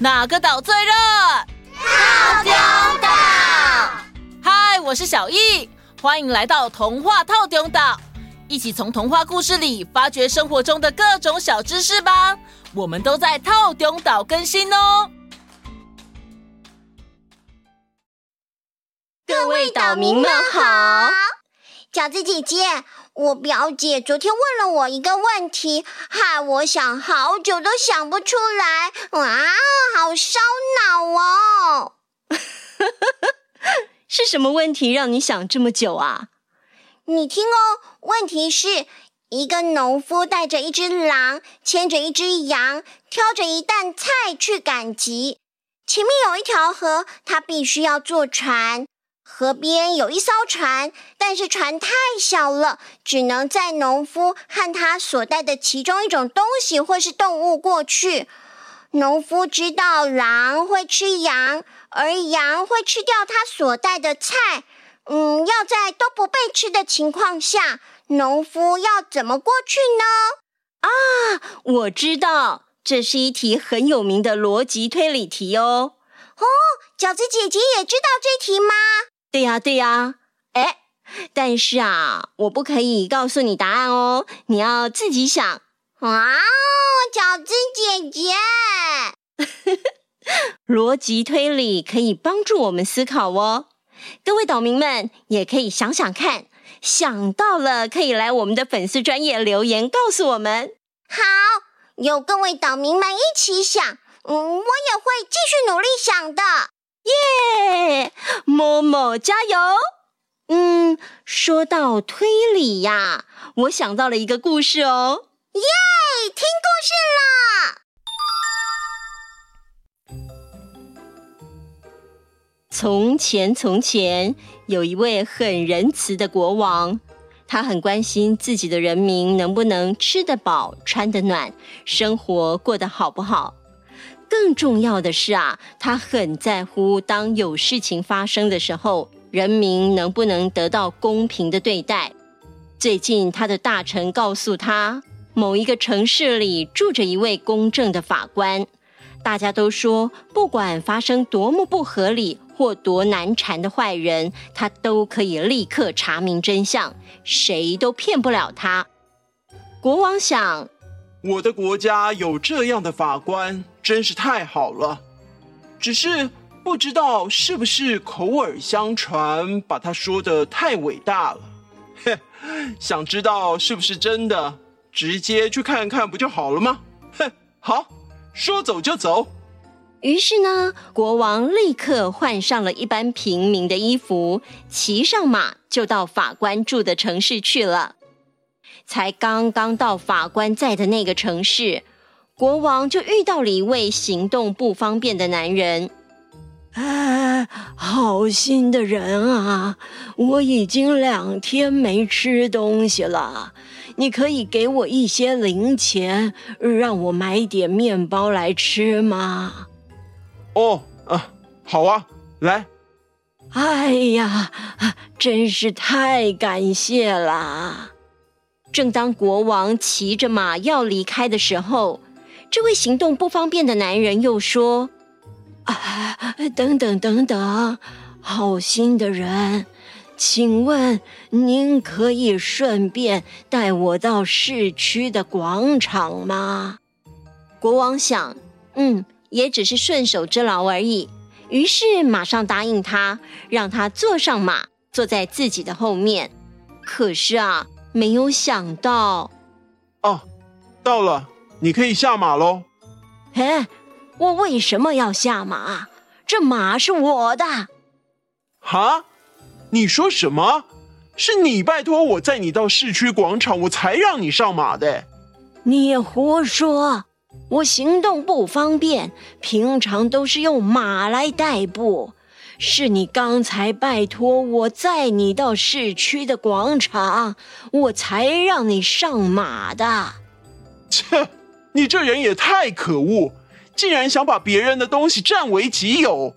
哪个岛最热？套丁岛。嗨，我是小艺，欢迎来到童话套丁岛，一起从童话故事里发掘生活中的各种小知识吧。我们都在套丁岛更新哦。各位岛民们好，饺子姐姐。我表姐昨天问了我一个问题，害我想好久都想不出来，哇，好烧脑哦！是什么问题让你想这么久啊？你听哦，问题是一个农夫带着一只狼，牵着一只羊，挑着一担菜去赶集，前面有一条河，他必须要坐船。河边有一艘船，但是船太小了，只能载农夫和他所带的其中一种东西或是动物过去。农夫知道狼会吃羊，而羊会吃掉他所带的菜。嗯，要在都不被吃的情况下，农夫要怎么过去呢？啊，我知道，这是一题很有名的逻辑推理题哦。哦，饺子姐姐也知道这题吗？对呀，对呀，哎，但是啊，我不可以告诉你答案哦，你要自己想。哇哦，饺子姐姐，逻辑推理可以帮助我们思考哦。各位岛民们也可以想想看，想到了可以来我们的粉丝专业留言告诉我们。好，有各位岛民们一起想，嗯，我也会继续努力想的。耶，默默加油！嗯，说到推理呀，我想到了一个故事哦。耶，听故事啦。从前，从前有一位很仁慈的国王，他很关心自己的人民能不能吃得饱、穿得暖，生活过得好不好。更重要的是啊，他很在乎，当有事情发生的时候，人民能不能得到公平的对待。最近，他的大臣告诉他，某一个城市里住着一位公正的法官，大家都说，不管发生多么不合理或多难缠的坏人，他都可以立刻查明真相，谁都骗不了他。国王想，我的国家有这样的法官，真是太好了。只是不知道是不是口耳相传，把他说得太伟大了。哼，想知道是不是真的，直接去看看不就好了吗？哼，好，说走就走。于是呢，国王立刻换上了一般平民的衣服，骑上马就到法官住的城市去了。才刚刚到法官在的那个城市，国王就遇到了一位行动不方便的男人。哎，好心的人啊，我已经两天没吃东西了，你可以给我一些零钱，让我买点面包来吃吗？哦，啊，好啊，来。哎呀，真是太感谢啦。正当国王骑着马要离开的时候，这位行动不方便的男人又说：“啊，等等等等，好心的人，请问您可以顺便带我到市区的广场吗？”国王想：“嗯，也只是顺手之劳而已。”于是马上答应他，让他坐上马，坐在自己的后面。可是啊。没有想到，哦，到了，你可以下马喽。哎，我为什么要下马？这马是我的。哈？你说什么？是你拜托我载你到市区广场，我才让你上马的。你也胡说！我行动不方便，平常都是用马来代步。是你刚才拜托我载你到市区的广场，我才让你上马的。切，你这人也太可恶，竟然想把别人的东西占为己有。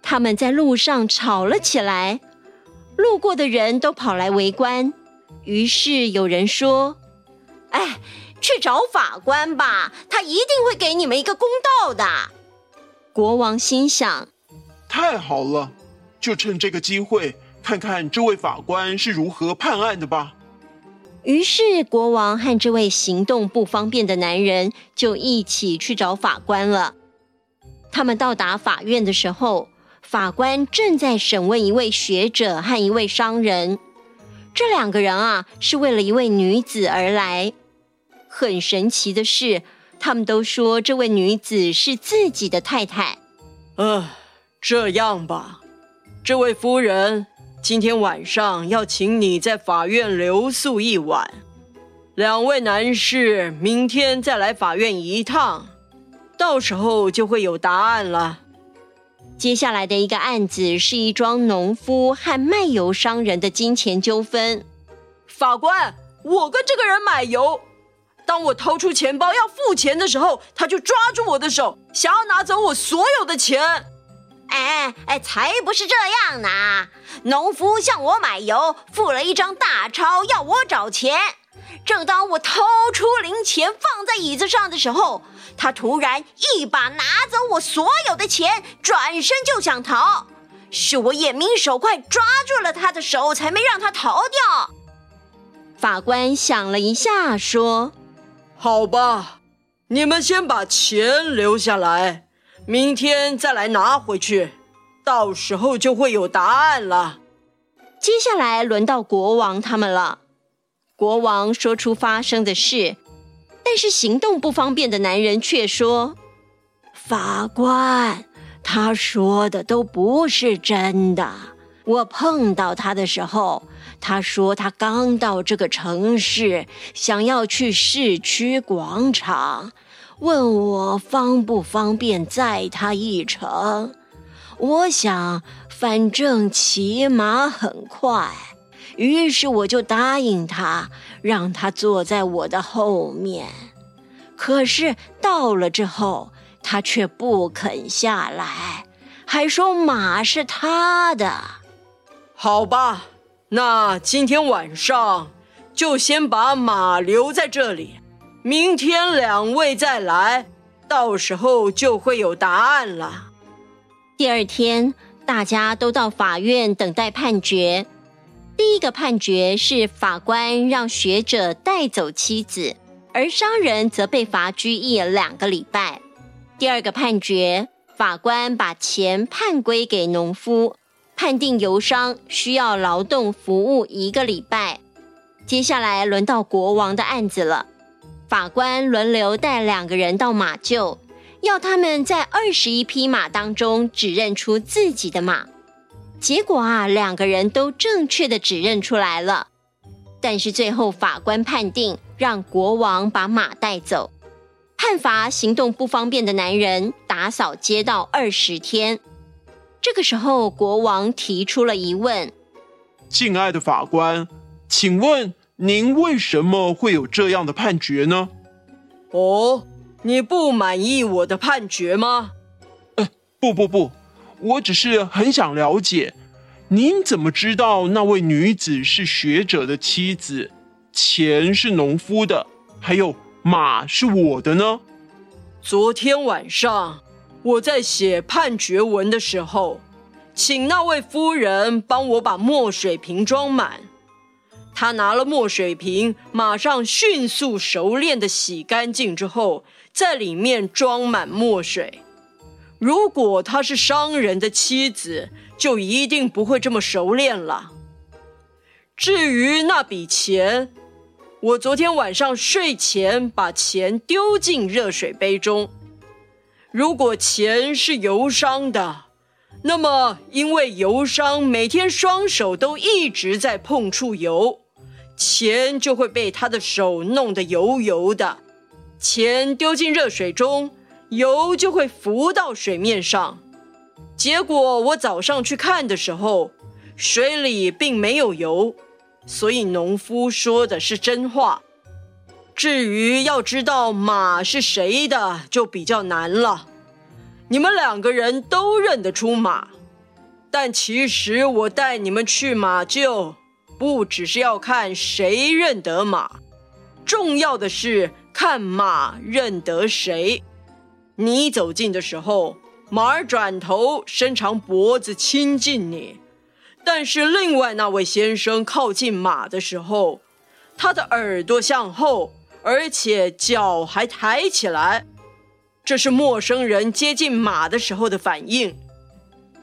他们在路上吵了起来，路过的人都跑来围观。于是有人说：“哎，去找法官吧，他一定会给你们一个公道的。”国王心想：太好了，就趁这个机会看看这位法官是如何判案的吧。于是，国王和这位行动不方便的男人就一起去找法官了。他们到达法院的时候，法官正在审问一位学者和一位商人。这两个人啊，是为了一位女子而来。很神奇的是，他们都说这位女子是自己的太太。呃，这样吧，这位夫人。今天晚上要请你在法院留宿一晚，两位男士明天再来法院一趟，到时候就会有答案了。接下来的一个案子是一桩农夫和卖油商人的金钱纠纷。法官，我跟这个人买油，当我掏出钱包要付钱的时候，他就抓住我的手，想要拿走我所有的钱。哎哎，才不是这样呢！农夫向我买油，付了一张大钞，要我找钱。正当我掏出零钱放在椅子上的时候，他突然一把拿走我所有的钱，转身就想逃。是我眼明手快，抓住了他的手，才没让他逃掉。法官想了一下，说：“好吧，你们先把钱留下来。”明天再来拿回去，到时候就会有答案了。接下来轮到国王他们了。国王说出发生的事，但是行动不方便的男人却说：“法官，他说的都不是真的。我碰到他的时候，他说他刚到这个城市，想要去市区广场。”问我方不方便载他一程？我想，反正骑马很快，于是我就答应他，让他坐在我的后面。可是到了之后，他却不肯下来，还说马是他的。好吧，那今天晚上就先把马留在这里。明天两位再来，到时候就会有答案了。第二天，大家都到法院等待判决。第一个判决是法官让学者带走妻子，而商人则被罚拘役两个礼拜。第二个判决，法官把钱判归给农夫，判定油商需要劳动服务一个礼拜。接下来轮到国王的案子了。法官轮流带两个人到马厩，要他们在二十一匹马当中指认出自己的马。结果啊，两个人都正确的指认出来了。但是最后法官判定让国王把马带走，判罚行动不方便的男人打扫街道二十天。这个时候，国王提出了疑问：“敬爱的法官，请问？”您为什么会有这样的判决呢？哦，你不满意我的判决吗？呃，不不不，我只是很想了解，您怎么知道那位女子是学者的妻子，钱是农夫的，还有马是我的呢？昨天晚上我在写判决文的时候，请那位夫人帮我把墨水瓶装满。他拿了墨水瓶，马上迅速熟练地洗干净之后，在里面装满墨水。如果他是商人的妻子，就一定不会这么熟练了。至于那笔钱，我昨天晚上睡前把钱丢进热水杯中。如果钱是油商的，那么因为油商每天双手都一直在碰触油。钱就会被他的手弄得油油的，钱丢进热水中，油就会浮到水面上。结果我早上去看的时候，水里并没有油，所以农夫说的是真话。至于要知道马是谁的，就比较难了。你们两个人都认得出马，但其实我带你们去马厩。不只是要看谁认得马，重要的是看马认得谁。你走近的时候，马儿转头伸长脖子亲近你，但是另外那位先生靠近马的时候，他的耳朵向后，而且脚还抬起来，这是陌生人接近马的时候的反应。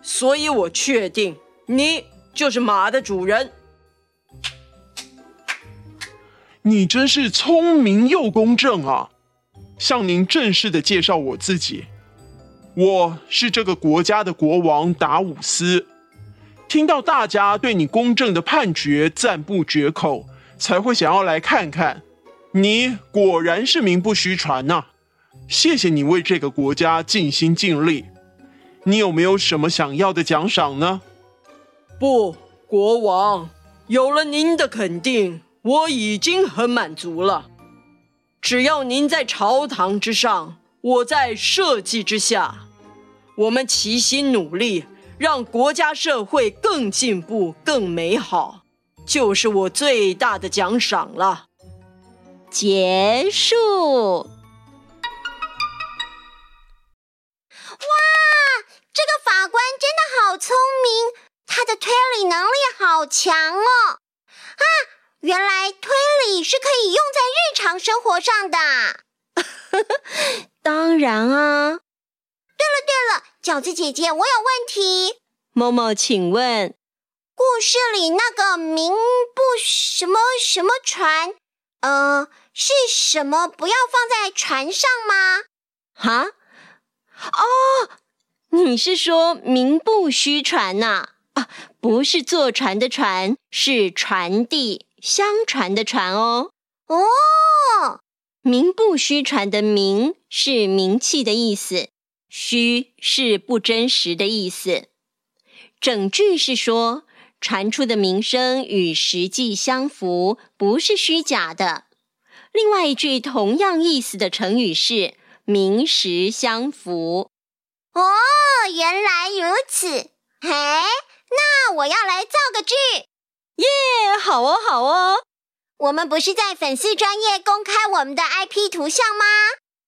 所以我确定你就是马的主人。你真是聪明又公正啊！向您正式的介绍我自己。我是这个国家的国王达武斯，听到大家对你公正的判决赞不绝口，才会想要来看看。你果然是名不虚传呐！谢谢你为这个国家尽心尽力。你有没有什么想要的奖赏呢？不，国王，有了您的肯定，我已经很满足了。只要您在朝堂之上，我在社稷之下。我们齐心努力，让国家社会更进步、更美好，就是我最大的奖赏了。结束。的推理能力好强哦！啊，原来推理是可以用在日常生活上的。当然啊。对了对了，饺子姐姐，我有问题。某某，请问，故事里那个名不什么什么船，呃，是什么？不要放在船上吗？哈？哦，你是说名不虚传呐？啊，啊，不是坐船的船，是传递、相传的传哦。哦，名不虚传的名是名气的意思。虚是不真实的意思，整句是说传出的名声与实际相符，不是虚假的。另外一句同样意思的成语是名实相符。哦，原来如此。嘿，那我要来造个句。耶，好哦，好哦。我们不是在粉丝专业公开我们的 IP 图像吗？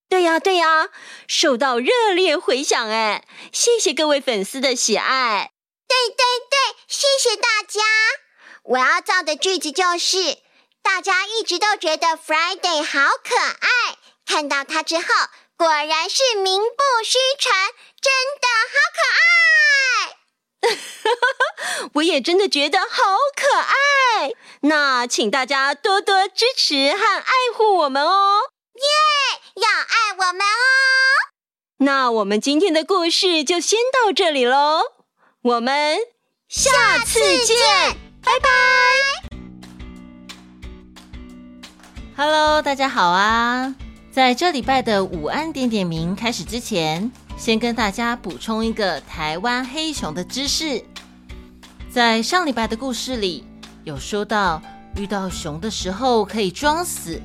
对呀，对呀，受到热烈回响哎！谢谢各位粉丝的喜爱。对对对，谢谢大家。我要造的句子就是：大家一直都觉得 Friday 好可爱，看到它之后，果然是名不虚传，真的好可爱。我也真的觉得好可爱。那请大家多多支持和爱护我们哦。耶！要爱我们哦。那我们今天的故事就先到这里喽，我们下次见，次见拜拜。Hello，大家好啊！在这礼拜的午安点点名开始之前，先跟大家补充一个台湾黑熊的知识。在上礼拜的故事里，有说到遇到熊的时候可以装死。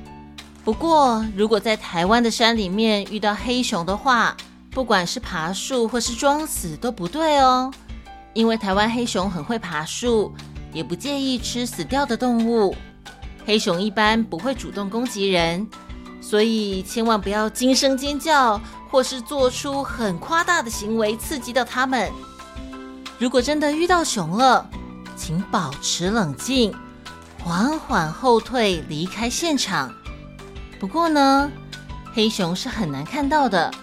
不过，如果在台湾的山里面遇到黑熊的话，不管是爬树或是装死都不对哦。因为台湾黑熊很会爬树，也不介意吃死掉的动物。黑熊一般不会主动攻击人，所以千万不要惊声尖叫或是做出很夸大的行为刺激到它们。如果真的遇到熊了，请保持冷静，缓缓后退，离开现场。不过呢，黑熊是很难看到的，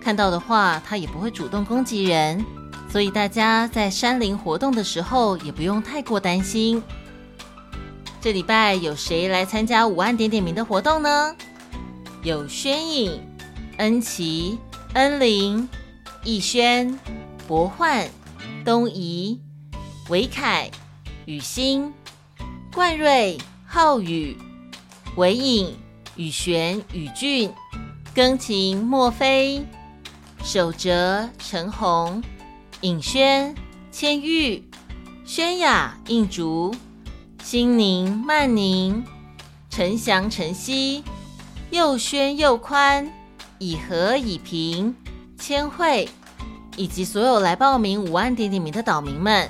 看到的话，它也不会主动攻击人，所以大家在山林活动的时候也不用太过担心。这礼拜有谁来参加五万点点名的活动呢？有轩颖、恩琪、恩玲、逸轩、博焕、东怡、维凯、雨欣、冠瑞、浩宇、韦颖。宇璇、宇俊、庚晴、莫非、守哲、陈红、尹轩、千玉、轩雅、应竹、心宁、曼宁、陈翔、陈曦、又轩、又宽、以和、以平、千惠，以及所有来报名五万点点名的岛民们，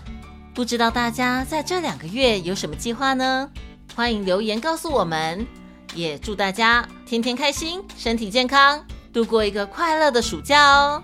不知道大家在这两个月有什么计划呢？欢迎留言告诉我们。也祝大家天天开心，身体健康，度过一个快乐的暑假哦！